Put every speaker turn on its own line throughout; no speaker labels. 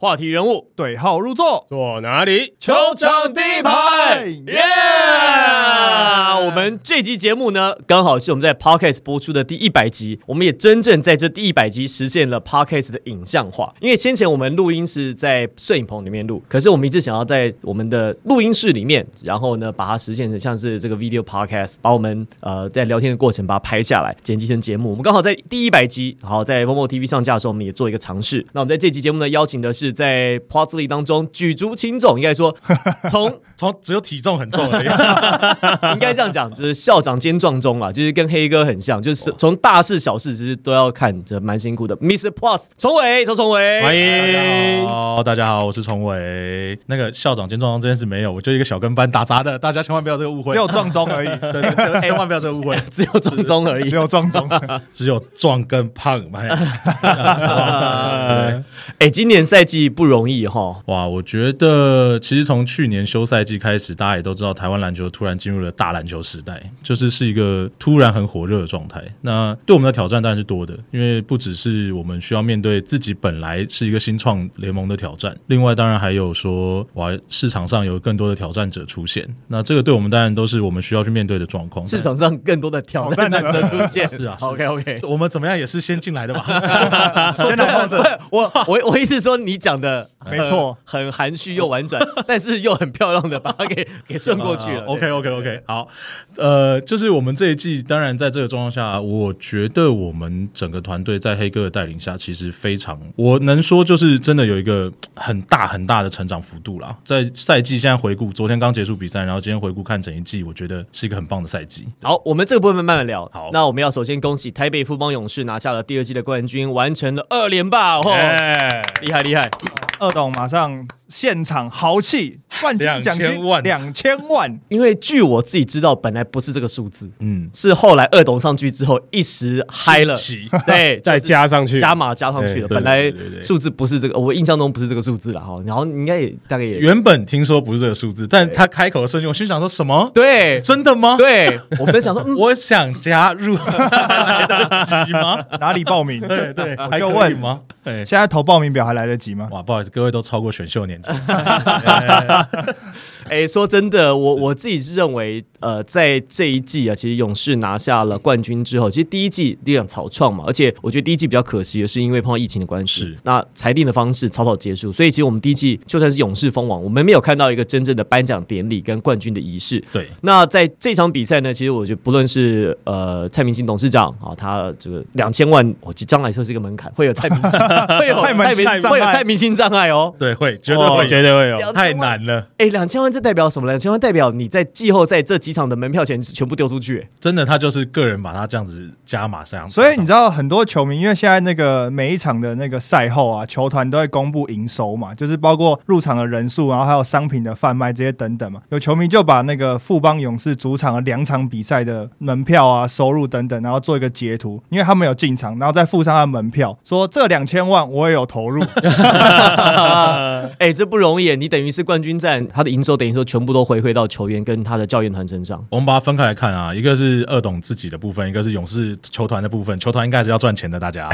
话题人物
对号入座，
坐哪里？
球场第一排
耶！我们这集节目呢，刚好是我们在 Podcast 播出的第一百集，我们也真正在这第一百集实现了 Podcast 的影像化。因为先前我们录音是在摄影棚里面录，可是我们一直想要在我们的录音室里面，然后呢把它实现成像是这个 Video Podcast，把我们呃在聊天的过程把它拍下来，剪辑成节目。我们刚好在第一百集，然后在 Momo TV 上架的时候，我们也做一个尝试。那我们在这集节目呢，邀请的是在 p o s l y 当中举足轻重，应该说 从
从只有体重很重而已。
应该这样讲，就是校长兼壮中啊，就是跟黑哥很像，就是从大事小事其实都要看，着蛮辛苦的。Mr. Plus 崇伟，周崇伟，
欢迎，好，大家好，我是崇伟。那个校长兼壮中这件事没有，我就一个小跟班打杂的，大家千万不要这个误会，
只有壮钟而已，
对对对，千万不要这个误会，
只有壮钟而已，
只有壮钟，
只有壮跟胖。
哎，今年赛季不容易哈，
哇，我觉得其实从去年休赛季开始，大家也都知道，台湾篮球突然进入了大篮球时代，就是是一个突然很火热的状态。那对我们的挑战当然是多的，因为不只是我们需要面对自己本来是一个新创联盟的挑战，另外当然还有说，哇，市场上有更多的挑战者出现。那这个对我们当然都是我们需要去面对的状况。
市场上更多的挑战者出现，
是啊
，OK OK，
我们怎么样也是先进来的嘛。
先来放着，
我我我意思说你讲的
没错，
很含蓄又婉转，但是又很漂亮的把它给 给顺过去了。
OK OK OK，好，呃，就是我们这一季，当然在这个状况下，我觉得我们整个团队在黑哥的带领下，其实非常，我能说就是真的有一个很大很大的成长幅度啦。在赛季现在回顾，昨天刚结束比赛，然后今天回顾看整一季，我觉得是一个很棒的赛季。
好，我们这个部分慢慢聊。
好，
那我们要首先恭喜台北富邦勇士拿下了第二季的冠军，完成了二连霸，哦，厉害厉害！
二董马上现场豪气，冠军奖金两千万。
因为据我自己知道，本来不是这个数字，
嗯，
是后来二董上去之后一时嗨了，对，
再加上去，
加码加上去了。本来数字不是这个，我印象中不是这个数字了哈。然后应该也大概也
原本听说不是这个数字，但他开口的瞬间，我心想说什么？
对，
真的吗？
对，我们想说，
我想加入，来得及吗？
哪里报名？
对对，还
要问
吗？
对现在投报名表还来得及吗？
哇，不好意思，各位都超过选秀年纪。
哎，说真的，我我自己是认为，呃，在这一季啊，其实勇士拿下了冠军之后，其实第一季第一场草创嘛，而且我觉得第一季比较可惜的是，因为碰到疫情的关系，那裁定的方式草草结束，所以其实我们第一季就算是勇士封王，我们没有看到一个真正的颁奖典礼跟冠军的仪式。
对，
那在这场比赛呢，其实我觉得不论是呃蔡明星董事长啊，他这个两千万，我将来说是一个门槛，会有蔡明 会有蔡明会有蔡明星障碍哦，
对，会绝对会
绝对会有，
太难了。
哎，两千万这代表什么？呢千万。代表你在季后赛这几场的门票钱全部丢出去，
真的，他就是个人把他这样子加码上。
所以你知道很多球迷，因为现在那个每一场的那个赛后啊，球团都会公布营收嘛，就是包括入场的人数，然后还有商品的贩卖这些等等嘛。有球迷就把那个富邦勇士主场的两场比赛的门票啊、收入等等，然后做一个截图，因为他们有进场，然后再附上他的门票，说这两千万我也有投入。
哎，这不容易，你等于是冠军战，他的营收等于说全部都回馈。到球员跟他的教练团身上，
我们把它分开来看啊，一个是二董自己的部分，一个是勇士球团的部分。球团应该是要赚钱的，大家。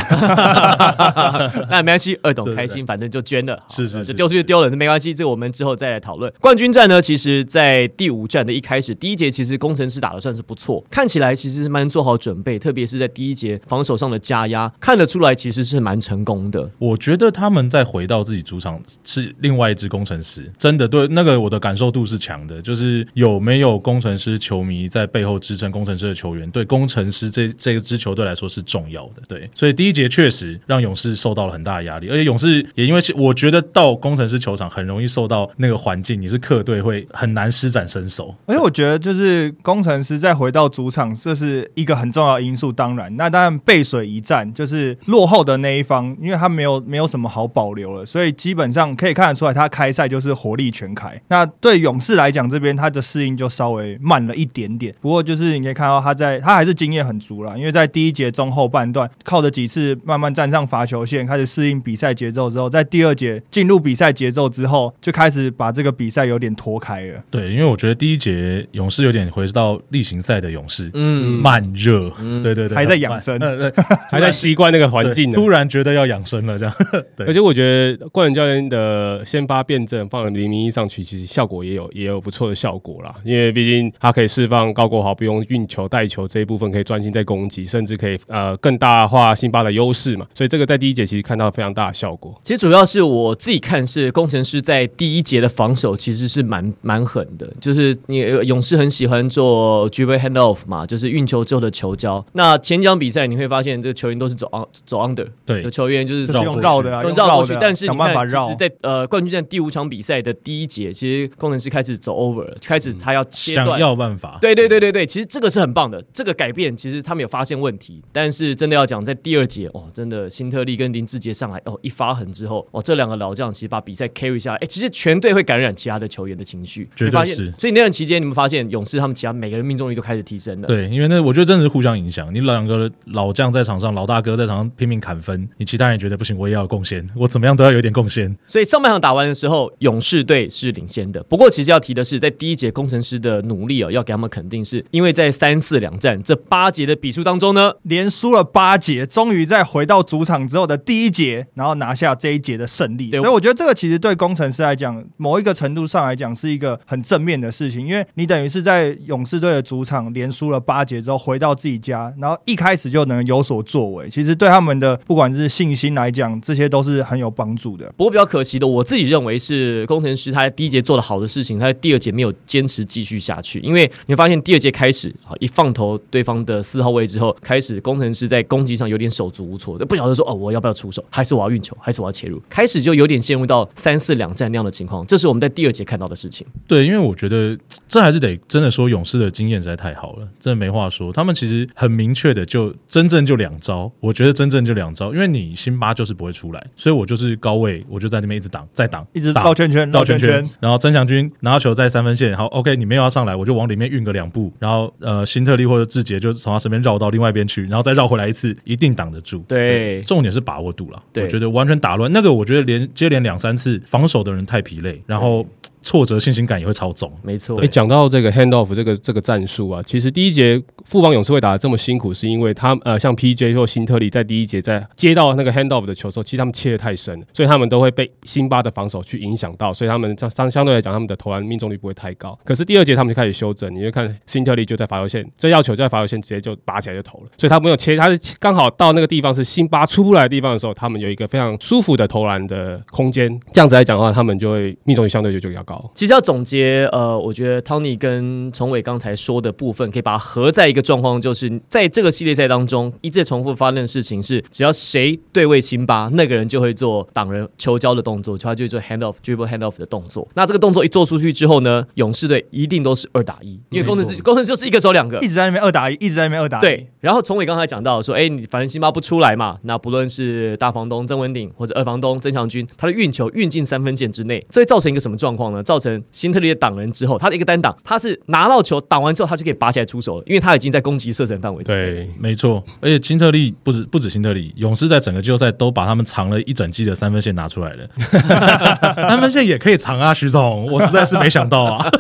那没关系，二董开心，反正就捐了，
是是，
就丢出去丢了，那没关系，这个我们之后再来讨论。冠军战呢，其实，在第五战的一开始，第一节其实工程师打的算是不错，看起来其实是蛮做好准备，特别是在第一节防守上的加压，看得出来其实是蛮成功的。
我觉得他们在回到自己主场是另外一支工程师，真的对那个我的感受度是强的。就是有没有工程师球迷在背后支撑工程师的球员，对工程师这这支球队来说是重要的。对，所以第一节确实让勇士受到了很大压力，而且勇士也因为我觉得到工程师球场很容易受到那个环境，你是客队会很难施展身手。
而且我觉得就是工程师再回到主场，这是一个很重要因素。当然，那当然背水一战，就是落后的那一方，因为他没有没有什么好保留了，所以基本上可以看得出来，他开赛就是火力全开。那对。对勇士来讲，这边他的适应就稍微慢了一点点。不过就是你可以看到他在他还是经验很足了，因为在第一节中后半段靠着几次慢慢站上罚球线，开始适应比赛节奏之后，在第二节进入比赛节奏之后，就开始把这个比赛有点拖开了。
对，因为我觉得第一节勇士有点回到例行赛的勇士，
嗯，
慢热，对对对，
还在养生
对
还在习惯那个环境呢。
突然觉得要养生了，这样。对
而且我觉得冠伦教练的先发辩证放黎明一上去，其实效果也有也有不错的效果啦。因为毕竟他可以释放高国豪不用运球带球这一部分，可以专心在攻击，甚至可以呃更大化辛巴的优势嘛。所以这个在第一节其实看到非常大的效果。
其实主要是我自己看是工程师在第一节的防守其实是蛮蛮狠的，就是你呃勇士很喜欢做 dribble handoff 嘛，就是运球之后的球交。那前几场比赛你会发现这个球员都是走 on 走 under，
对
有球员就是
就是用绕的啊，
绕过去，但是你
想办法
看，其
绕
实。在呃冠军战第五场比赛的第一节，其实工程师开始走 over 了，开始他要切
想
断。
要办法，
对对对对对，其实这个是很棒的，这个改变其实他们有发现问题，但是真的要讲在第二节哦，真的辛特利跟林志杰上来哦一发狠之后，哦这两个老将其实把比赛 carry 下来，哎，其实全队会感染其他的球员的情绪，
绝对
你发现
是
所以那段期间你们发现勇士他们其他每个人命中率都开始提升了，
对，因为那我觉得真的是互相影响。你两个老将在场上，老大哥在场上拼命砍分，你其他人觉得不行，我也要有贡献，我怎么样都要有点贡献。
所以上半场打完的时候，勇士队是领先的。不过，其实要提的是，在第一节工程师的努力哦，要给他们肯定是，因为在三四两战这八节的比数当中呢，
连输了八节，终于在回到主场之后的第一节，然后拿下这一节的胜利。
对
所以我觉得这个其实对工程师来讲，某一个程度上来讲是一个很正面的事情，因为你等于是在勇士队的主场连输了八节之后，回到自己家，然后一开始就能有所作为，其实对他们的不管是信心来讲，这些都是很有帮助的。
不过比较可惜的，我自己认为是工程师他在第一节做的好的事情，他在第二节没有坚持继续下去。因为你会发现第二节开始啊，一放投对方的四号位之后，开始工程师在攻击上有点手足无措，不晓得说哦我要不要出手，还是我要运球，还是我要切入，开始就有点陷入到三四两战那样的情况。这是我们在第二节看到的事情。
对，因为我觉得这还是得真的说，勇士的经验实在太好了，真的没话说。他们其实很明确的就真正就两招，我觉得真正就两招，因为你辛巴就是不会出来，所以我就是高位，我就在那边一直挡，再挡，
一直
挡
绕圈圈，
绕圈
圈
圈，然后曾祥军拿到球在三分线，好，OK，你没有要上来，我就往里面运个两步，然后呃，辛特利或者志杰就从他身边绕到另外一边去，然后再绕回来一次，一定挡得住。
对
重点是把握度了。
对
我觉得完全打乱那个，我觉得连接连两三次防守的人太疲累，然后挫折信心感也会超重。
没错
哎，，讲到这个 hand off 这个这个战术啊，其实第一节富邦勇士会打得这么辛苦，是因为他呃像 PJ 或辛特利在第一节在接到那个 hand off 的球的时候，其实他们切的太深了，所以他们都会被辛巴的防守去影响到，所以他们相相相对来讲，他们的投篮命中率不会太高。可是第二节他们就开始修正，你就看辛特利就在罚球线，这要球就在罚球线直接就拔起来就投了，所以他没有切，他是刚好到那个地方是辛巴出不来的地方的时候，他们有一个非常舒服的投篮的空间，这样子来讲的话，他们就会命中率相对就就比较高。
其实要总结，呃，我觉得 Tony 跟崇伟刚才说的部分，可以把它合在一个状况，就是在这个系列赛当中，一直重复发生的事情是，只要谁对位辛巴，那个人就会做挡人球交的动作，他就会做 hand off dribble hand off 的动作。那这个动作一做出去之后呢，勇士队一定都是二打一，因为工程师工程师就是一个手两个
一。直在那边二打一，一直在那边二打一。
对，然后从伟刚才讲到说，哎，你反正辛巴不出来嘛，那不论是大房东曾文鼎或者二房东曾祥军，他的运球运进三分线之内，这会造成一个什么状况呢？造成新特利的挡人之后，他的一个单挡，他是拿到球挡完之后，他就可以拔起来出手了，因为他已经在攻击射程范围之内。
对，
没错，而且金特利不止不止新特利，勇士在整个季后赛都把他们藏了一整季的三分线拿出来了。三分线也可以藏啊，徐总，我实在是没想到啊。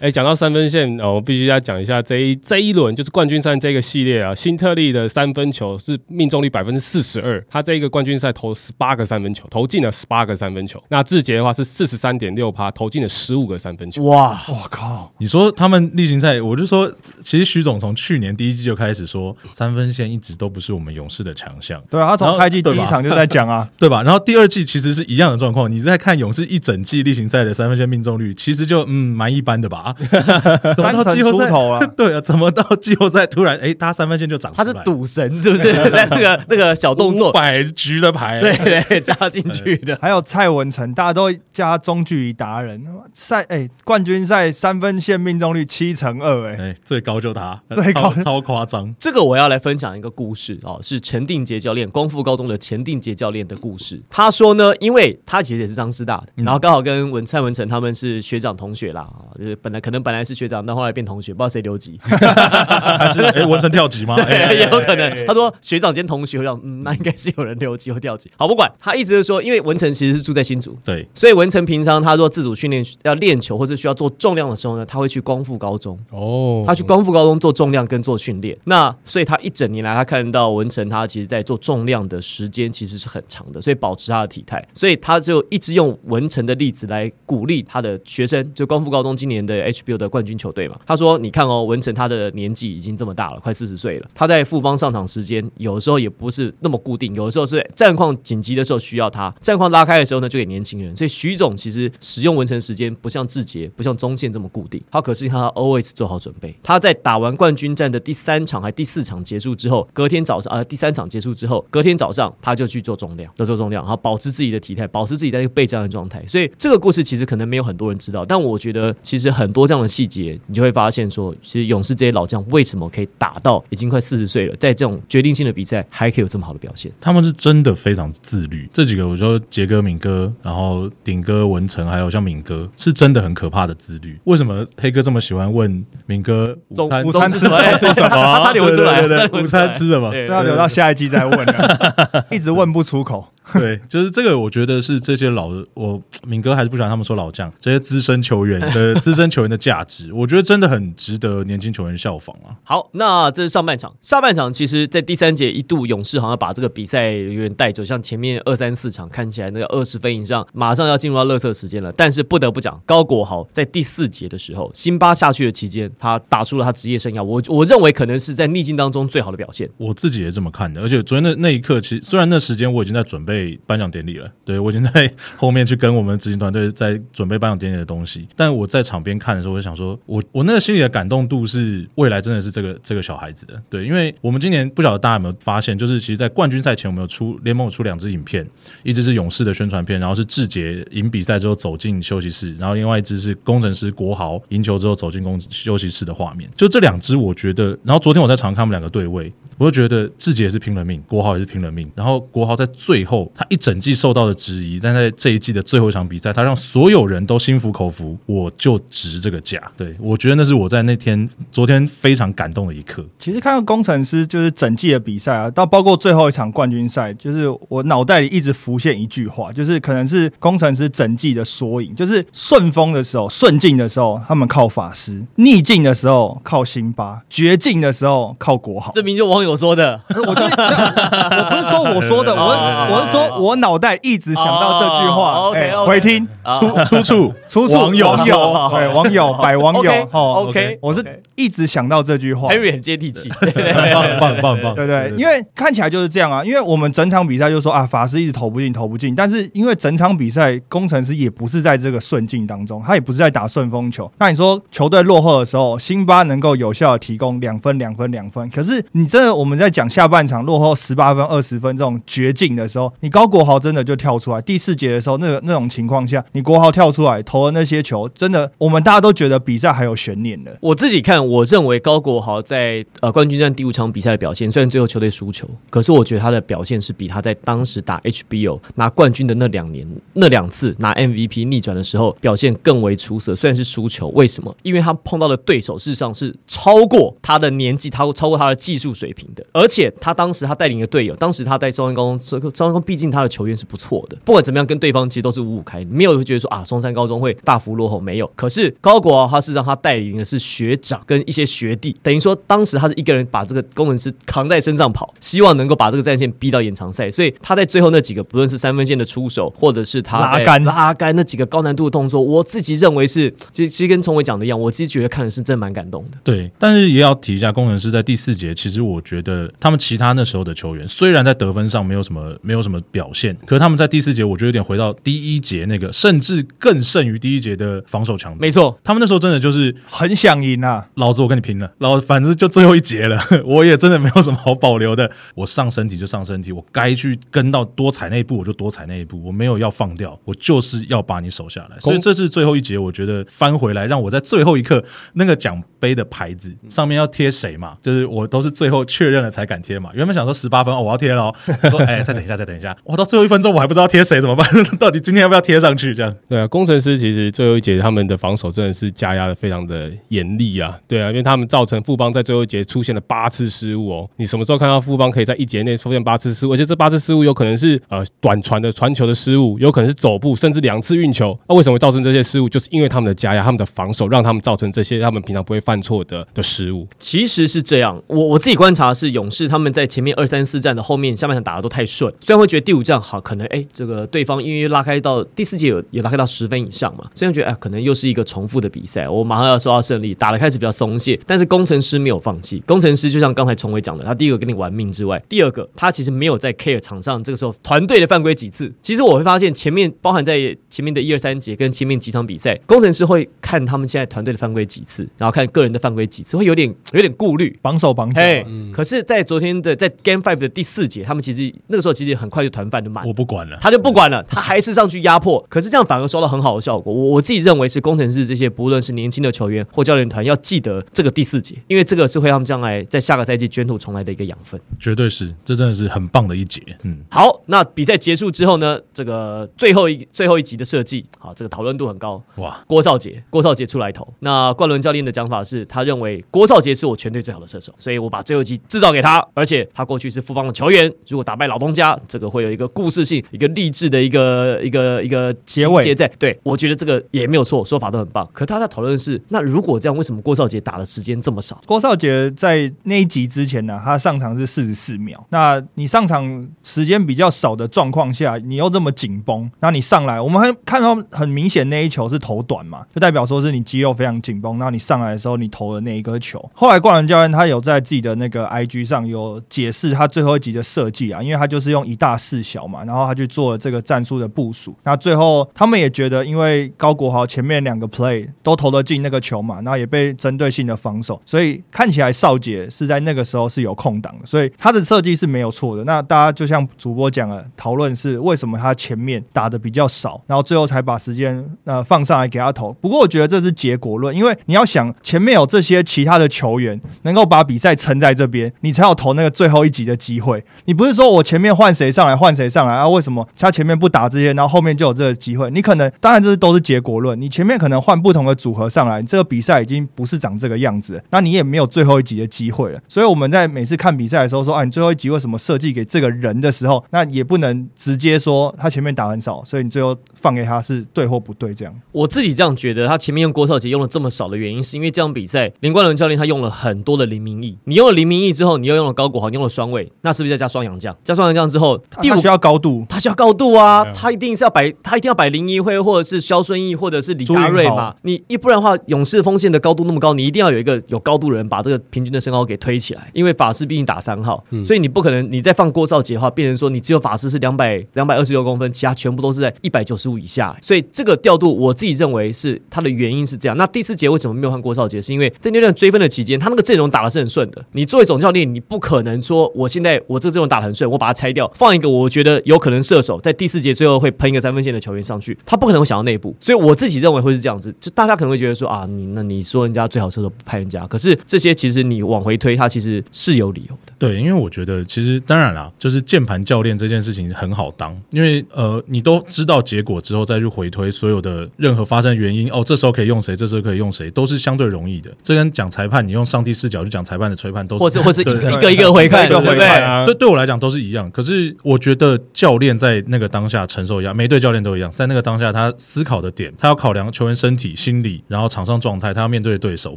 哎，讲到三分线，哦，我必须要讲一下这一这一轮就是冠军赛这个系列啊，辛特利的三分球是命中率百分之四十二，他这一个冠军赛投十八个三分球，投进了十八个三分球。那志杰的话是四十三点六趴，投进了十五个三分球。
哇，
我靠，
你说他们例行赛，我就说，其实徐总从去年第一季就开始说，三分线一直都不是我们勇士的强项。
对啊，他从开季第一场就在讲啊，
对吧？然后第二季其实是一样的状况，你在看勇士一整季例行赛的三分线命中率，其实就嗯蛮一般的吧？怎么到季后赛？
啊，
对啊，怎么到季后赛突然哎，他三分线就
他？是赌神是不是？在 那个那个小动作，
百局的牌，
对对加进去的。
还有蔡文成，大家都叫他中距离达人，赛哎、冠军赛三分线命中率七成二，哎，
哎，最高就他，
最高
超超夸张。
这个我要来分享一个故事哦，是陈定杰教练，光复高中的陈定杰教练的故事。他说呢，因为他其实也是张师大的，
嗯
然后刚好跟文蔡文成他们是学长同学啦，啊就是本来可能本来是学长，但后来变同学，不知道谁留级，
还是哎，文成跳级吗？哎
也有可能。他说学长兼同学，我想嗯，那应该是有人留级或调级。好，不管他一直是说，因为文成其实是住在新竹，
对，
所以文成平常他说自主训练要练球或者需要做重量的时候呢，他会去光复高中。
哦，
他去光复高中做重量跟做训练，那所以他一整年来，他看到文成他其实在做重量的时间其实是很长的，所以保持他的体态，所以他就一直用文成的例子来鼓励他的学生，就光复高中今年的 HBO 的冠军球队嘛。他说：“你看哦，文成他的年纪已经这么大了，快四十岁了，他在富邦上场时间有的时候也不是那么固定，有的时候是战况紧急的时候需要他，战况拉开的时候呢，就给年轻人。所以徐总其实使用文成时间不像志杰，不像中线这么固定，他可是他 always 做好准备。他在打完冠军战的第三场还第四场结束之后，隔天早上呃第三场结束之后，隔天早上他就去做重量，就做重量，然后保持自己的体态，保持自己在一个备战的状态。所以这个故事其实可能没有很多人知道，但我觉得其实很多这样的细节，你就会发现说，其实勇士这些老将为什么可以打到已经快四十岁了，在这种决定性的比赛还可以有这么好的表现。
他们是真的非常自律。这几个，我说杰哥、敏哥，然后顶哥、文成，还有像敏哥，是真的很可怕的自律。为什么黑哥这么喜欢问敏哥午餐
午 餐
吃什么？
吃
什么？他他留不出来，
对对对午餐吃什么
这要留到下一季再问了，一直问不出口。
对，就是这个，我觉得是这些老的，我敏哥还是不喜欢他们说老将，这些资深球员的 资深球员的价值，我觉得真的很值得年轻球员效仿啊。
好，那这是上半场。下半场其实，在第三节一度勇士好像把这个比赛有点带走，像前面二三四场看起来那个二十分以上，马上要进入到乐色时间了。但是不得不讲，高国豪在第四节的时候，辛巴下去的期间，他打出了他职业生涯，我我认为可能是在逆境当中最好的表现。
我自己也这么看的，而且昨天的那一刻，其实虽然那时间我已经在准备颁奖典礼了，对我已经在后面去跟我们执行团队在准备颁奖典礼的东西，但我在场边看的时候，我就想说，我我那个心里的感动度是未来真的是这个这个小孩子的，对，因为我们今年不晓得大家有没有发现，就是其实，在冠军赛前我们有出联盟有出两支影片，一支是勇士的宣传片，然后是志杰赢比赛之后走进休息室，然后另外一支是工程师国豪赢球之后走进工休息室的画面，就这两支我觉得，然后昨天我在场看他们两个对位，我就觉得志杰也是拼了命，国豪也是拼了命。然后国豪在最后，他一整季受到的质疑，但在这一季的最后一场比赛，他让所有人都心服口服，我就值这个价。对我觉得那是我在那天昨天非常感动的一刻。
其实看到工程师就是整季的比赛啊，到包括最后一场冠军赛，就是我脑袋里一直浮现一句话，就是可能是工程师整季的缩影，就是顺风的时候、顺境的时候，他们靠法师；逆境的时候靠辛巴；绝境的时候靠国豪。
这名就网友说的，
我就我不是说我说的，我
哦
我是说 我脑袋一直想到这句
哦
话。
，OK，
回听
啊
出出处
出处
网友
网友对网友百网友
OK，
哦
OK，
我是一直想到这句话。
Harry 很接地气。
很棒很棒很棒很棒，
对对，因为看起来就是这样啊。因为我们整场比赛就说啊，法师一直投不进，投不进。但是因为整场比赛工程师也不是在这个顺境当中，他也不是在打顺风球。那你说球队落后的时候，辛巴能够有效的提供两分、两分、两分。可是你真的我们在讲下半场落后十八分、二十分这种绝境的时候，你高国豪真的就跳出来。第四节的时候，那个那种情况下，你国豪跳出来投的那些球，真的我们大家都觉得比赛还有悬念的。
我自己看，我认为高国豪在呃冠军战第五场比赛的表现，虽然最后球队输球，可是我觉得他的表现是比他在当时打 HBO 拿冠军的那两年、那两次拿 MVP 逆转的时候表现更为出色。虽然是输球，为什么？因为他碰到的对手事实上是超过他的年纪，超超过他的技术水平的，而且他当时他带领的队友，当时他在中山高中，中山高中毕竟他的球员是不错的，不管怎么样，跟对方其实都是五五开，没有会觉得说啊中山高中会大幅落后，没有。可是高国豪他是让他带领的是学长跟一些学弟，等于说当时他是一个人把这个工程师扛在身上跑，希望能够把这个战线逼到延长赛。所以他在最后那几个，不论是三分线的出手，或者是他在
拉杆
拉杆那几个高难度的动作，我自己认为是，其实其实跟崇伟讲的一样，我自己觉得看的是真的蛮感动的。
对，但是也要提一下，工程师在第四节，其实我觉得他们其他那时候的球员，虽然在得分上没有什么没有什么表现。可是他们在第四节，我觉得有点回到第一节那个，甚至更胜于第一节的防守强度。
没错，
他们那时候真的就是
很想赢啊！
老子我跟你拼了，老子反正就最后一节了，我也真的没有什么好保留的。我上身体就上身体，我该去跟到多踩那一步我就多踩那一步，我没有要放掉，我就是要把你守下来。所以这是最后一节，我觉得翻回来让我在最后一刻那个奖杯的牌子上面要贴谁嘛，就是我都是最后确认了才敢贴嘛。原本想说十八分哦，我要贴了哦，我说哎，再等一下，再等一下，哇，到最后一分钟我还不知道贴谁怎么办？到底今天要不要贴上去？这样
对啊，工程师其实最后一节他们的防守真的是加压的非常的严厉啊，对啊，因为他们造成富邦在最后一节出现了八次失误哦。你什么时候看到富邦可以在一节内出现八次失误？而且这八次失误有可能是呃短传的传球的失误，有可能是走步，甚至两次运球。那为什么会造成这些失误？就是因为他们的加压，他们的防守让他们造成这些他们平常不会犯错的的失误。
其实是这样，我我自己观察是勇士他们在前面二三四战的后面下半场打的都太顺，虽然会觉得第五战好，可能哎这个对方因为拉开到第四节有有拉开到十分以上嘛，虽然觉得哎可能又是一个重复的比赛，我马上要收到胜利，打的开始比较松懈，但是工程师没有放弃，工程师就像刚才崇伟讲的，他第一个跟你玩命之外，第二个他其实没有在 care 场上这个时候团队的犯规几次，其实我会发现前面包含在前面的一二三节跟前面几场比赛，工程师会看他们现在团队的犯规几次，然后看个人的犯规几次，会有点 有点顾虑。
绑手绑脚，
嘿，可是，在昨天的在 Game Five 的第四节，他们其实那个时候其实很快就团饭就满
我，不管了。
他就不管了，他还是上去压迫。可是这样反而收到很好的效果。我我自己认为是工程师这些不论是年轻的球员或教练团要记得这个第四节，因为这个是会让他们将来在下个赛季卷土重来的一个养分。
绝对是，这真的是很棒的一节。嗯，
好，那比赛结束之后呢，这个最后一最后一集的设计，好，这个讨论度很高。
哇，
郭少杰，郭少杰出来投。那冠伦教练的讲法是，他认为郭少杰是我全队最好的射手，所以我把最后一击制造给他。而且他过去是富邦的球员，如果打败老东家，这个会有一个故事性、一个励志的一个一个一个
结尾
情节在。对我觉得这个也没有错，说法都很棒。可他在讨论的是，那如果这样，为什么郭少杰打的时间这么少？
郭少杰在那一集之前呢，他上场是四十四秒。那你上场时间比较少的状况下，你又这么紧绷，那你上来，我们还看到很明显那一球是投短嘛，就代表说是你肌肉非常紧绷。那你上来的时候，你投的那一颗球，后来冠伦教练他有在自己的那个 IG 上有解释他最后一集的设计啊，因为他就是用一大四小嘛，然后他去做了这个战术的部署。那最后他们也觉得，因为高国豪前面两个 play 都投得进那个球嘛，然后也被针对性的防守，所以看起来少杰是在那个时候是有空档的，所以他的设计是没有错的。那大家就像主播讲了，讨论是为什么他前面打的比较少，然后最后才把时间呃放上来给他投。不过我觉得这是结果论，因为你要想前面有这些其他的球员能够把比赛撑在这边，你才有投那个最后一集的机会。你不是说我前面换谁上来换谁上来啊？为什么他前面不打这些，然后后面就有这个机会？你可能当然这是都是结果论，你前面可能换不同的组合上来，你这个比赛已经不是长这个样子，那你也没有最后一集的机会了。所以我们在每次看比赛的时候说，啊，你最后一集为什么设计给这个人的时候，那也不能直接说他前面打很少，所以你最后放给他是对或不对这样。
我自己这样觉得，他前面用郭少杰用了这么少的原因，是因为这场比赛林冠伦教练他用了很多的林明义，你用了林明义之后，你又用了高国豪，你用了双位，那是不是再加双阳将？加双阳将之后，五
他需要高度，
他需要高度啊他一定是要摆，他一定要摆林一辉或者是肖顺义或者是李佳瑞嘛。你一不然的话，勇士锋线的高度那么高，你一定要有一个有高度的人把这个平均的身高给推起来。因为法师毕竟打三号，所以你不可能你再放郭少杰的话，变成说你只有法师是两百两百二十六公分，其他全部都是在一百九十五以下。所以这个调度我自己认为是它的原因是这样。那第四节为什么没有换郭少杰？是因为在那段追分的期间，他那个阵容打的是很顺的。你作为总教练，你不可能说我现在我这个阵容打得很顺，我把它拆掉，放一个我觉得有可能射手在第四节最后会喷一个三分线的球员上去，他不可能会想到内部。所以我自己认为会是这样子。就大家可能会觉得说啊，你那你说人家最好射手不派人家，可是这些其实你往回推，他其实是有理由的。
对，因为我觉得其实当然啦，就是键盘教练这件事情很好当，因为呃，你都知道结果之后再去回推所有的任何发生原因，哦，这时候可以用谁，这时候可以用谁，都是相对容易的。这跟讲裁判，你用上帝视角去讲裁判的吹判，都是
或是一个一个回看，
一个？回看
啊
对，对我来讲都是一样。可是我觉得教练在那个当下承受一样，每队教练都一样，在那个当下他思考的点，他要考量球员身体、心理，然后场上状态，他要面对对手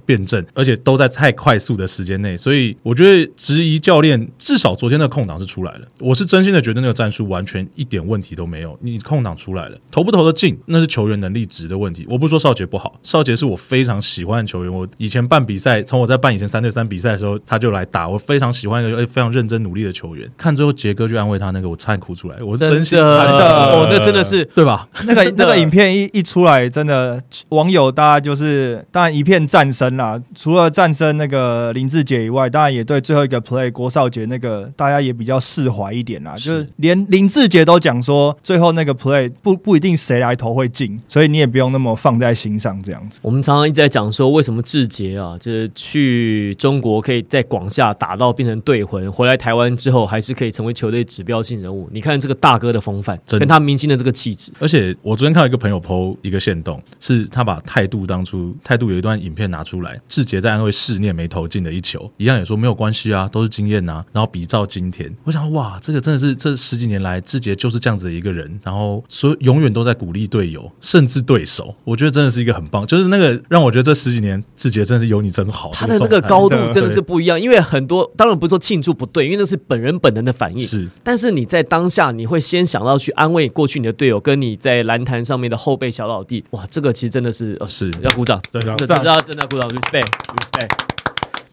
辩证，而且都在太快速的时间内，所以我觉得质疑教练至少昨天的空档是出来了，我是真心的觉得那个战术完全一点问题都没有。你空档出来了，投不投得进那是球员能力值的问题。我不说少杰不好，少杰是我非常喜欢的球员。我以前办比赛，从我在办以前三对三比赛的时候，他就来打，我非常喜欢一个非常认真努力的球员。看最后杰哥去安慰他，那个 我差点哭出来，我是真心
的
我
哦，那真的是
对吧？
那个 那个影片一一出来，真的网友大家就是当然一片战声啦。除了战声那个林志杰以外，当然也对最后一个 play 郭少杰那个大家也比较释怀一点啦。就是连林志杰都讲说，最后那个 play 不不一定谁来投会进，所以你也不用那么放在心上这样子。
我们常常一直在讲说，为什么志杰啊，就是去中国可以在广厦打到变成队魂，回来台湾之后还是可以成为球队指标性人物。你看这个大哥的风范，跟他明星的这个气质。
而且我昨天看到一个朋友 PO 一个线动，是他把态度当初态度有一段影片拿出来，志杰在安慰试念没投进的一球，一样也说没有关系啊，都是经验呐、然后比照今天，我想哇，这个真的是这十几年来志杰就是这样子的一个人，然后所有永远都在鼓励队友，甚至对手，我觉得真的是一个很棒，就是那个让我觉得这十几年志杰真的是有你真好，
他的那个高度
真的
真的是不一样，因为很多当然不是说庆祝不对，因为那是本人本能的反应。
是
但是你在当下，你会先想到去安慰过去你的队友，跟你在篮坛上面的后辈小老弟。哇，这个其实真的是、呃、
是
要鼓掌，
真
的真的要真的要鼓掌，respect respect。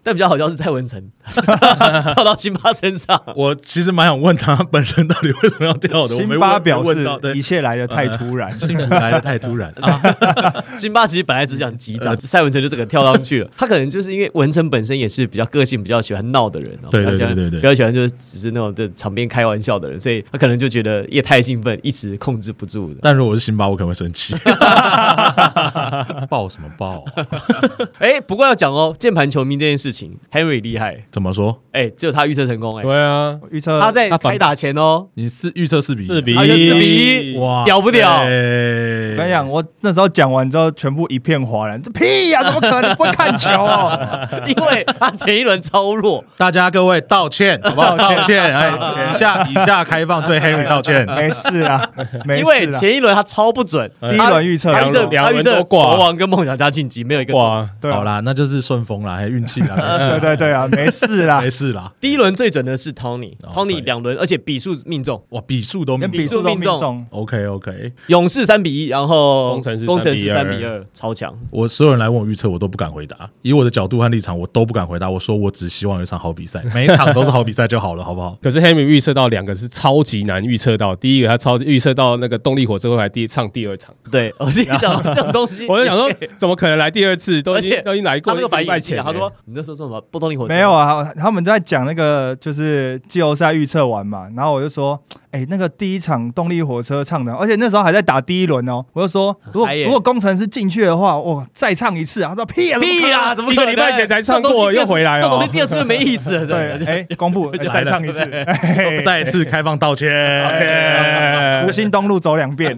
但比较好笑是蔡文成 跳到辛巴身上，
我其实蛮想问他本人到底为什么要跳的，我没问
辛巴表示一切来的太突然，
幸福来的太突然啊！
辛巴其实本来只想击掌，蔡文成就这个跳上去了。他可能就是因为文成本身也是比较个性、比较喜欢闹的人哦，
对对
比较喜欢
对对对
比较喜欢就是只是那种在场边开玩笑的人，所以他可能就觉得也太兴奋，一时控制不住的。
但如果我是辛巴，我可能会生气。抱什么抱？
哎，不过要讲哦，键盘球迷这件事情，Henry 厉害，
怎么说？
哎，只有他预测成功，哎，
对啊，
预测
他在开打前哦，
你是预测四比一？
四比
四比一。
哇，
屌不屌？
我
我跟你讲，我那时候讲完之后，全部一片哗然，这屁呀、怎么可能？不会看球、哦？
因为他前一轮超弱，
大家各位道歉，好不好？道歉，哎，以下以下开放对 Henry 道歉。
没事啊，没
因为。前一轮他超不准，
第一轮预测
他预测
两轮
他预测
都挂
国王跟梦想家晋级，没有一个中。
哇，
对啊。
好啦，那就是顺风啦，还运气啦，
对对对啊，没事啦
没，事啦。
第一轮最准的是 Tony，Tony、两轮，而且比数命中，
哇，比数都
连
比
比数都命中
，OK OK。
勇士三比一，然后
工程师
工程师三
3比2
比二，超强。
我所有人来问我预测，我都不敢回答。以我的角度和立场，我都不敢回答。我说我只希望有一场好比赛，每一场都是好比赛就好了，好不好？
可是 Henry 预测到两个是超级难预测到，第一个他超预测到那个动力火车会来第唱第二场，
对，我跟你讲这种东西，
我就想说怎么可能来第二次？都已经都已经来过
他那个反应
一前了，
很近啊他说你那时候说什么波动力火车？
没有啊，他们在讲那个就是季后赛预测完嘛，然后我就说，哎、那个第一场动力火车唱的，而且那时候还在打第一轮哦，我就说，如果如果工程师进去的话，哇，再唱一次啊！他说屁啊，
屁，
啊！
怎么
一个礼拜前才唱过又回来哦
这种东西第二次就没意思了。
对，
对，
哎、公布、哎再唱一次，哎
再一次开放道歉。
吴兴东路走两遍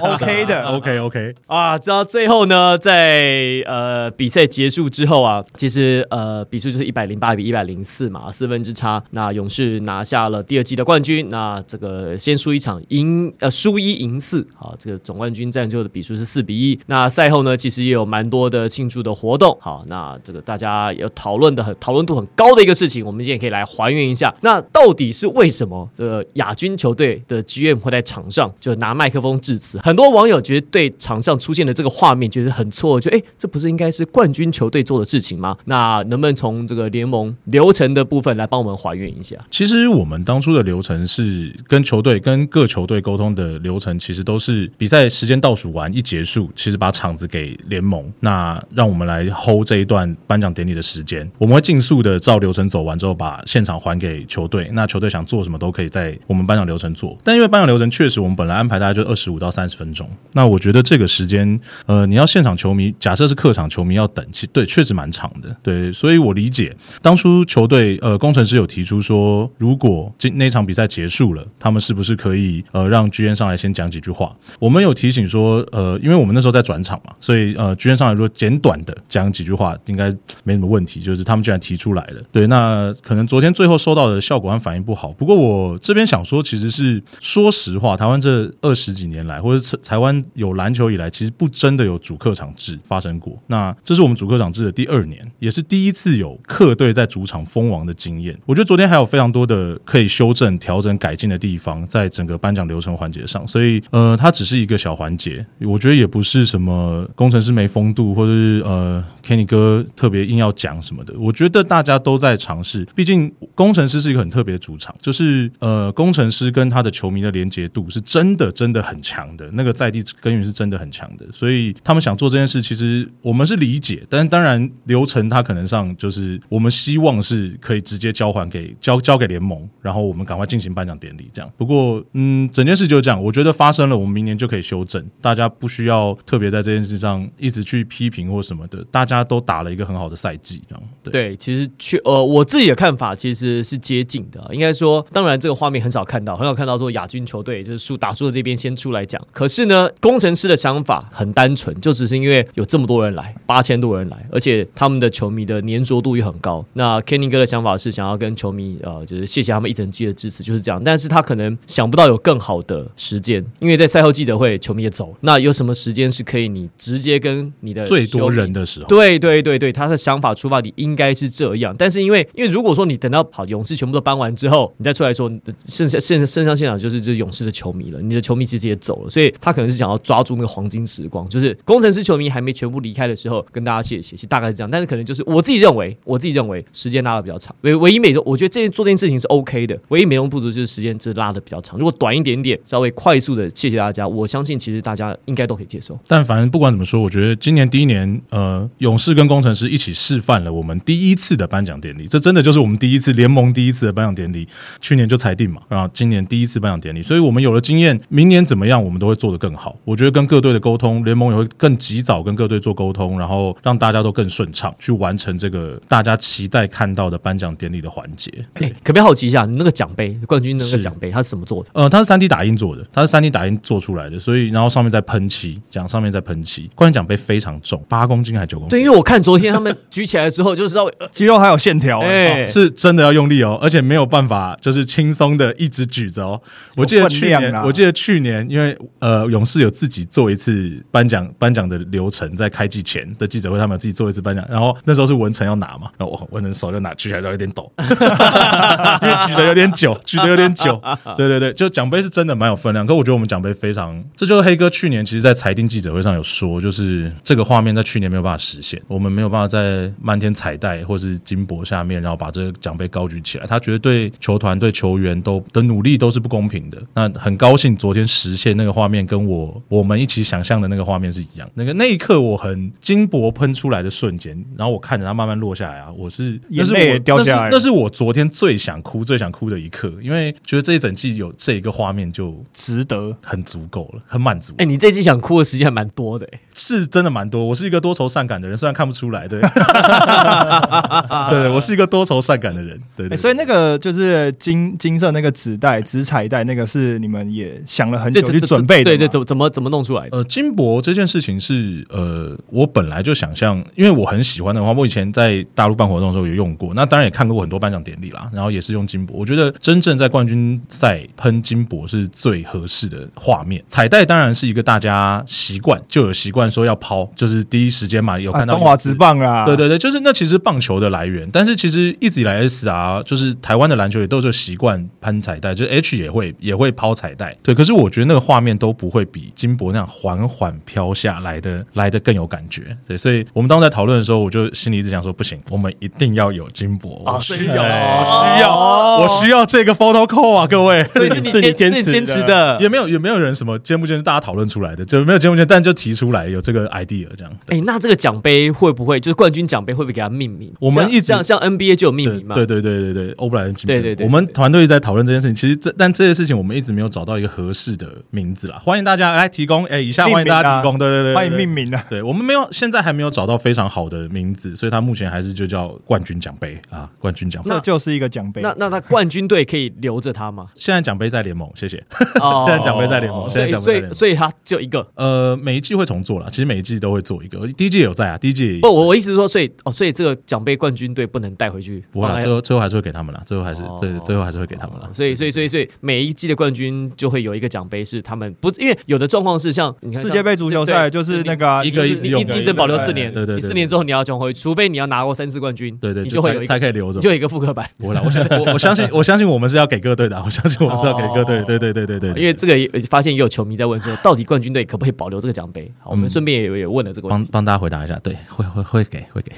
，OK 的。
OK OK，
啊，直到最后呢，在呃比赛结束之后啊，其实呃比数就是一百零八比一百零四嘛，四分之差。那勇士拿下了第二季的冠军。那这个先输一场，赢呃输一赢四，好，这个总冠军战最后的比数是四比一。那赛后呢，其实也有蛮多的庆祝的活动。好，那这个大家有讨论的很讨论度很高的一个事情，我们今天可以来还原一下。那到底是为什么这个亚军球队的 GM 会在场上就拿麦克风致辞？很多网友觉得对场上出现的这个画面觉得很错，就哎，诶这不是应该是冠军球队做的事情吗？那能不能从这个联盟流程的部分来帮我们还原一下？
其实我们当初的流程是跟球队、跟各球队沟通的流程，其实都是比赛时间倒数完一结束，其实把场子给联盟，那让我们来 hold 这一段颁奖典礼的时间。我们会尽速的照流程走完之后，把现场还给球队。那球队想做什么都可以在我们颁奖流程做，但因为颁奖流程确实我们本来安排大概就二十五到三十分钟，那我觉得这个时间，呃，你要现场球迷，假设是客场球迷要等，其对确实蛮长的，对，所以我理解当初球队呃工程师有提出说，如果今那场比赛结束了，他们是不是可以呃让居院上来先讲几句话？我们有提醒说，呃，因为我们那时候在转场嘛，所以呃居院上来说简短的讲几句话，应该没什么问题。就是他们居然提出来了，对，那可能昨天最后收到的效果和反应不好。不过我这边想说，其实是说实话，台湾这二十几年来，或者台湾有篮球以来，其实不真的有主客场制发生过。那这是我们主客场制的第二年，也是第一次有客队在主场封王的经验。我觉得昨天还有非常多的可以修正、调整、改进的地方，在整个颁奖流程环节上。所以，呃，它只是一个小环节，我觉得也不是什么工程师没风度，或者是呃，Kenny 哥特别硬要讲什么的。我觉得大家都在尝试，毕竟工程师是一个很特别的主场，就是呃，工程师跟他的球迷的连接度是真的真的很强的，那个在地根源是真的很强的，所以他们想做这件事，其实我们是理解，但当然流程它可能上就是我们希望是可以直接交还给交交给联盟，然后我们赶快进行颁奖典礼这样。不过嗯，整件事就这样，我觉得发生了，我们明年就可以修正，大家不需要特别在这件事上一直去批评或什么的，大家都打了一个很好的赛季，这样对。
对，其实去呃，我自己的看法其实是接近的。应该说，当然这个画面很少看到，很少看到说亚军球队就是输打输的这边先出来讲。可是呢，工程师的想法很单纯，就只是因为有这么多人来，八千多人来，而且他们的球迷的粘着度也很高。那 Kenny 哥的想法是想要跟球迷呃，就是谢谢他们一整季的支持，就是这样。但是他可能想不到有更好的时间，因为在赛后记者会，球迷也走，那有什么时间是可以你直接跟你的
最多人的时候？
对对对对，他的想法出发点应该是这样。但是因为，因为如果说你等到好勇士全部都搬完之后，你再出来说，剩下剩下剩上现场就是这勇士的球迷了，你的球迷其实也走了，所以他可能是想要抓住那个黄金时光，就是工程师球迷还没全部离开的时候，跟大家谢谢，其实大概是这样。但是可能就是我自己认为，我自己认为时间拉的比较长，唯唯一美中，我觉得这件做这件事情是 OK 的，唯一美中不足就是时间真是拉的比较长。如果短一点点，稍微快速的谢谢大家，我相信其实大家应该都可以接受。
但反正不管怎么说，我觉得今年第一年，呃，勇士跟工程师一起示范了我们第一次的颁奖典礼，这真的就是我们第一次联盟第一次的颁奖典礼。去年就裁定嘛，然后今年第一次颁奖典礼，所以我们有了经验，明年怎么样，我们都会做得更好。我觉得跟各队的沟通，联盟也会更及早跟各队做沟通，然后让大家都更顺畅，去完成这个大家期待看到的颁奖典礼的环节。
哎，可不可以好奇一下，你那个奖杯冠军那个奖杯，它是怎么做的？
呃，它是三 D 打印做的，它是三 D 打印做出来的，所以然后上面在喷漆，奖上面在喷漆。冠军奖杯非常重，八公斤还是九公斤？
对，因为我看昨天他们举起来之后，就知道
肌肉还有线条，
哎，
是真的要用力哦，而且没有办法就是轻松的一直举着哦。我记得去年，我记得去年，因为呃，勇士有自己做一次颁奖颁奖的流程，在开季前的记者会，他们有自己做一次颁奖，然后那时候是文成要拿嘛，然后我文成手就拿举起来就有点抖，因为举的有点久，举的有点久。对对对，就奖杯是真的蛮有分量，可我觉得我们奖杯非常，这就是黑哥去年其实，在裁定记者会上有说，就是这个画面在去年没有办法实现，我们没有办法在漫天彩带或是金箔下面，然后把这个奖杯高举起来，他觉得对球团对球员都的努力都是不公平的。那很高兴昨天实现那个画面，跟我我们一起想象的那个画面是一样。那个那一刻我很金箔喷出来的瞬间，然后我看着它慢慢落下来啊，我是
眼泪掉下来，
那是我昨天最想哭、最想哭的一刻，因为觉得这一整季有这一个画面就
值得，
很足够了，很满足。
哎，你这季想哭的时间还蛮多的，哎，
是真的蛮多。我是一个多愁善感的人，虽然看不出来，对，对，我是一个多愁善感的人，对。
所以那个就是金金色那个纸袋、纸彩带，那个是你们也想了很久去准备的，
对对，怎怎么怎么弄出来的？
呃，金箔这件事情是呃，我本来就想象，因为我很喜欢的话，我以前在大陆办活动的时候有用过，那当然也看过很多颁奖典礼啦，然后也是用金箔。我觉得真正在冠军赛喷金箔是最合适的画面。彩带当然是一个大家习惯就有习惯说要抛，就是第一时间嘛有看到
中华职棒啊，
对对对，就是那其实棒球的来源，但是其实一直以来 S R 就是台湾的篮球也都有习惯喷彩带，就 H 也会也会抛彩带，对。可是我觉得那个画面都不会比金箔那样缓缓飘下来的来的更有感觉，对。所以我们当时在讨论的时候，我就心里一直想说，不行，我们一定要有金箔，
我需
要，我需要，我需要这个 photo call 啊，各位。
所以是你坚持坚持的，
也没有也没有人什么坚不坚持，大家讨论出来的，就没有坚不坚持，但就提出来有这个 idea 这样。
哎，那这个奖杯会不会就是冠军奖杯会不会给他命名？
我们一直
像像 NBA 就有命名嘛？
对对对对对，欧布莱恩金
对对对，
我们团队在讨论这件事情，其实这但这件事情我们一直没有找到一个合适的名字啦。欢迎大家来提供，哎，以下欢迎大家提供，对对对，
欢迎命名啊。
对我们没有，现在还没有找到非常好的名字，所以他目前还是就叫冠军奖杯啊，冠军奖杯，
这就是一个奖杯。
那那那冠军队可以留着他吗？吗？
现在奖杯在联盟，谢谢。
哦
现在奖杯在联盟现在
所以
奖杯在联盟
所以所以他就一个。
呃，每一季会重做了，其实每一季都会做一个，第一季也有在啊，第一季
不，我我意思是说，所以哦，所以这个奖杯冠军队不能带回去，
不会啦，最后最后还是会给他们啦，最后还是
哦
最最后还是会给他们啦。
所以，所以，所以，所以每一季的冠军就会有一个奖杯，是他们不是因为有的状况是像你看
世界杯足球赛就是那个啊
一个
一
一直
保留四年，
对对
四年之后你要转回，除非你要拿过三次冠军，
对对，
你就会有一个，
才才可以留着
就。有一个复刻版。
不会啦，我相我我相信我相信我们是要给各队的相信我们是要给各队，对对对对对，对
因为这个也发现也有球迷在问说，到底冠军队可不可以保留这个奖杯？好，我们
嗯
顺便也也问了这个问题。
帮帮大家回答一下，对，会会会给会给，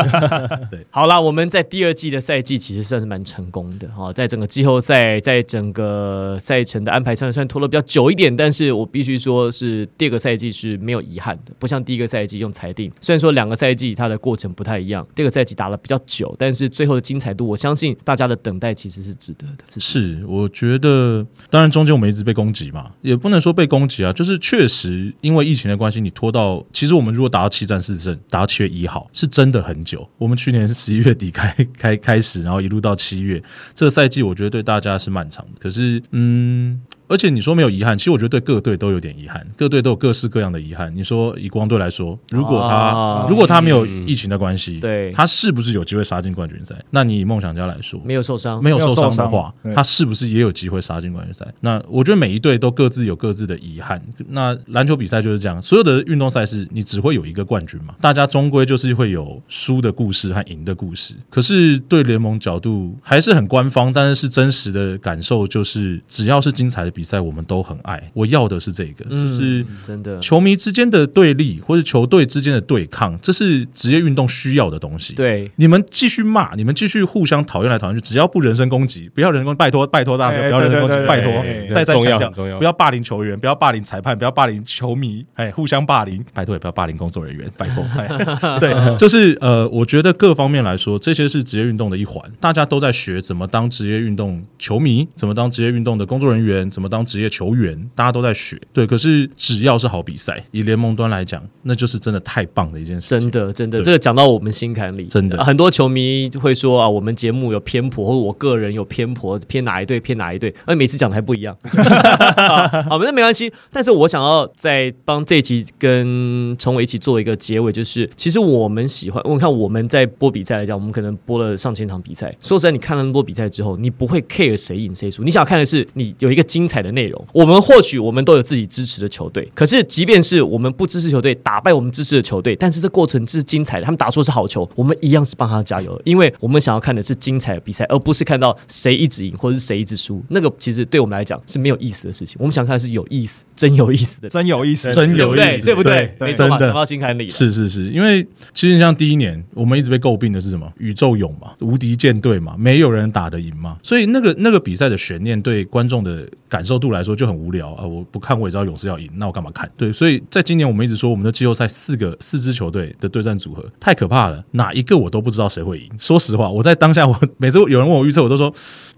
对
好啦，我们在第二季的赛季其实算是蛮成功的哈、在整个季后赛，在整个赛程的安排上，虽然拖了比较久一点，但是我必须说是第二个赛季是没有遗憾的，不像第一个赛季用裁定。虽然说两个赛季它的过程不太一样，第二个赛季打了比较久，但是最后的精彩度，我相信大家的等待其实是值得的。是
我觉得，当然中间我们一直被攻击嘛，也不能说被攻击啊，就是确实因为疫情的关系，你拖到，其实我们如果打到七战四胜，打到七月一号，是真的很久。我们去年十一月底开开开始，然后一路到七月，这个赛季我觉得对大家是漫长的。可是，嗯。而且你说没有遗憾，其实我觉得对各队都有点遗憾，各队都有各式各样的遗憾。你说以光队来说，如果他、
啊
如果他没有疫情的关系，
对
他是不是有机会杀进冠军赛？那你以梦想家来说，
没有受伤，
没有受伤
没有受伤
的话，他是不是也有机会杀进冠军赛？那我觉得每一队都各自有各自的遗憾。那篮球比赛就是这样，所有的运动赛事你只会有一个冠军嘛，大家终归就是会有输的故事和赢的故事。可是对联盟角度还是很官方，但是是真实的感受就是，只要是精彩的比赛，我们都很爱。我要的是这个，就是。
嗯真的
球迷之间的对立，或者球队之间的对抗，这是职业运动需要的东西。
对。
你们继续骂，你们继续互相讨厌来讨厌去，只要不人身攻击，不要人身攻击，拜托拜托大家
哎
不要人身攻击拜托再三强调不要霸凌球员，不要霸凌裁判，不要霸凌球迷，哎，互相霸凌，拜托也不要霸凌工作人员，拜托。哎对，就是呃，我觉得各方面来说，这些是职业运动的一环，大家都在学怎么当职业运动球迷，怎么当职业运动的工作人员，怎么当职业球员，大家都在学。对，可是只要是好比赛，以联盟端来讲，那就是真的太棒的一件事情。
真的，真的，这个讲到我们心坎里，
真的
啊很多球迷会说啊，我们节目有偏颇，或者我个人有偏颇，偏哪一队，偏哪一队，而每次讲的还不一样。好，那没关系。但是我想要再帮这一集跟崇伟一起做一个结尾，就是其实我们喜欢，我看我们在播比赛来讲，我们可能播了上千场比赛。说实在，你看了那么多比赛之后，你不会 care 谁赢谁输，你想看的是你有一个精彩的内容。我们或许我们都有自己支持的球队，可是即便是我们不支持球队打败我们支持的球队，但是这过程是精彩的，他们打出的是好球，我们一样是帮他加油，因为我们想要看的是精彩的比赛，而不是看到谁一直赢或者是谁一直输。那个其实对我们来讲是没有意思的事情，我们想看的是有意思、真有意思的，
真有意思，
真
对不对？
有意思，
对不对？
对
没错嘛，讲到心坎里。
是是是，因为其实像第一年，我们一直被诟病的是什么？宇宙勇嘛，无敌舰队嘛，没有人打得赢嘛，所以那个那个比赛的悬念对观众的感受度来说就很无聊啊！我不看我也知道勇士要赢，那我干嘛看？对，所以在今年我们一直说我们的季后赛四个四支球队的对战组合太可怕了，哪一个我都不知道谁会赢。说实话，我在当下我 每次有人问我预测，我都说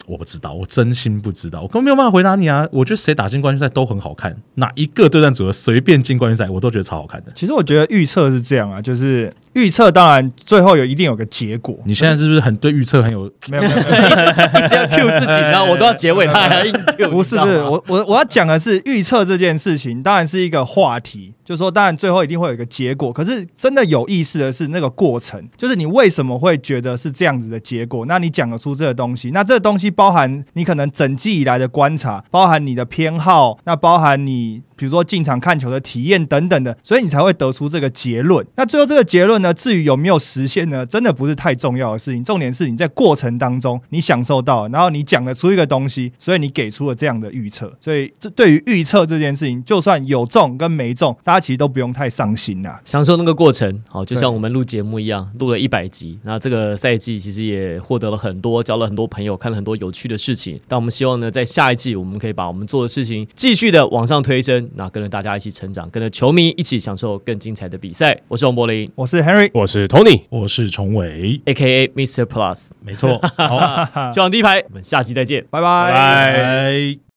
我不知道，我真心不知道，我根本没有办法回答你啊！我觉得谁打进冠军赛都很好看，哪一个对战组合随便进冠军赛，我都觉得超好看的。
其实我觉得预测是这样啊，就是预测当然最后有一定有个结果。
你现在是不是很对预测很有？
没有没有
一直要 Q 自己，然后我都要结尾，他还要硬 Q，
不是不是，我我我要讲的是预测这件事情，当然是一个话题，就是说当然最后一定会有一个结果，可是真的有意思的是那个过程，就是你为什么会觉得是这样子的结果？那你讲得出这个东西，那这个东西包含你可能整季以来的观察，包含你的偏好，那包含你。比如说进场看球的体验等等的，所以你才会得出这个结论。那最后这个结论呢，至于有没有实现呢，真的不是太重要的事情。重点是你在过程当中你享受到，然后你讲得出一个东西，所以你给出了这样的预测。所以这对于预测这件事情，就算有中跟没中，大家其实都不用太伤心啦。
享受那个过程，好，就像我们录节目一样，录了一百集。那这个赛季其实也获得了很多，交了很多朋友，看了很多有趣的事情。但我们希望呢，在下一季我们可以把我们做的事情继续的往上推升，那跟着大家一起成长，跟着球迷一起享受更精彩的比赛。我是王柏林
我是 Henry，
我是 Tony。
我是崇伟
，，A.K.A. Mr. Plus，
没错。好，
球场第一排，我们下期再见。
拜拜。
拜。